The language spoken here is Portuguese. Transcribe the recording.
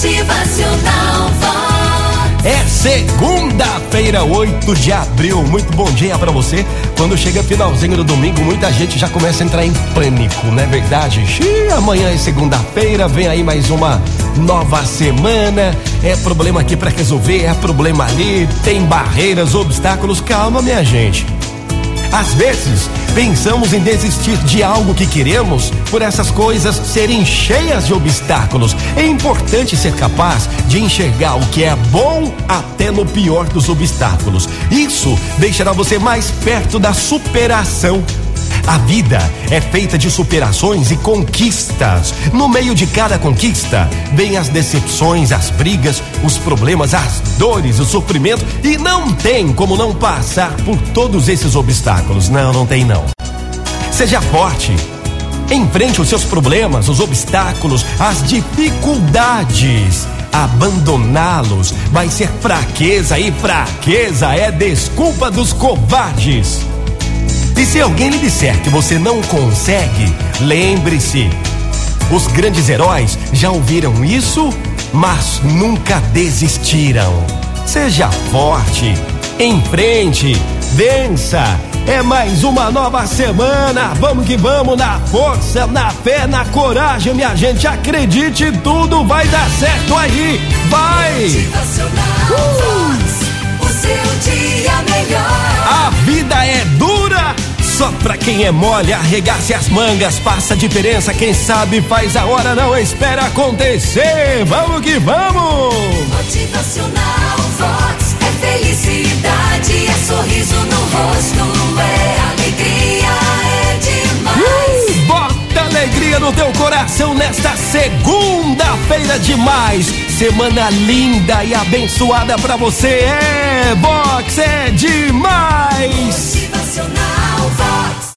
Motivacional. É segunda-feira, 8 de abril. Muito bom dia pra você. Quando chega finalzinho do domingo, muita gente já começa a entrar em pânico, não é verdade? Xiii, amanhã é segunda-feira, vem aí mais uma nova semana. É problema aqui pra resolver, é problema ali, tem barreiras, obstáculos. Calma, minha gente. Às vezes, pensamos em desistir de algo que queremos por essas coisas serem cheias de obstáculos. É importante ser capaz de enxergar o que é bom até no pior dos obstáculos. Isso deixará você mais perto da superação. A vida é feita de superações e conquistas. No meio de cada conquista, vem as decepções, as brigas, os problemas, as dores, o sofrimento e não tem como não passar por todos esses obstáculos. Não, não tem não. Seja forte. Enfrente os seus problemas, os obstáculos, as dificuldades. Abandoná-los vai ser fraqueza e fraqueza é desculpa dos covardes. Se alguém lhe disser que você não consegue, lembre-se: os grandes heróis já ouviram isso, mas nunca desistiram. Seja forte, enfrente, vença. É mais uma nova semana. Vamos que vamos na força, na fé, na coragem, minha gente. Acredite, tudo vai dar certo aí. Vai! Só pra quem é mole, arregace as mangas, faça a diferença, quem sabe faz a hora, não espera acontecer. Vamos que vamos! Motivacional Vox. É felicidade, é sorriso no rosto, é alegria, é demais. Uh, bota alegria no teu coração nesta segunda-feira demais. Semana linda e abençoada pra você. É, Box é!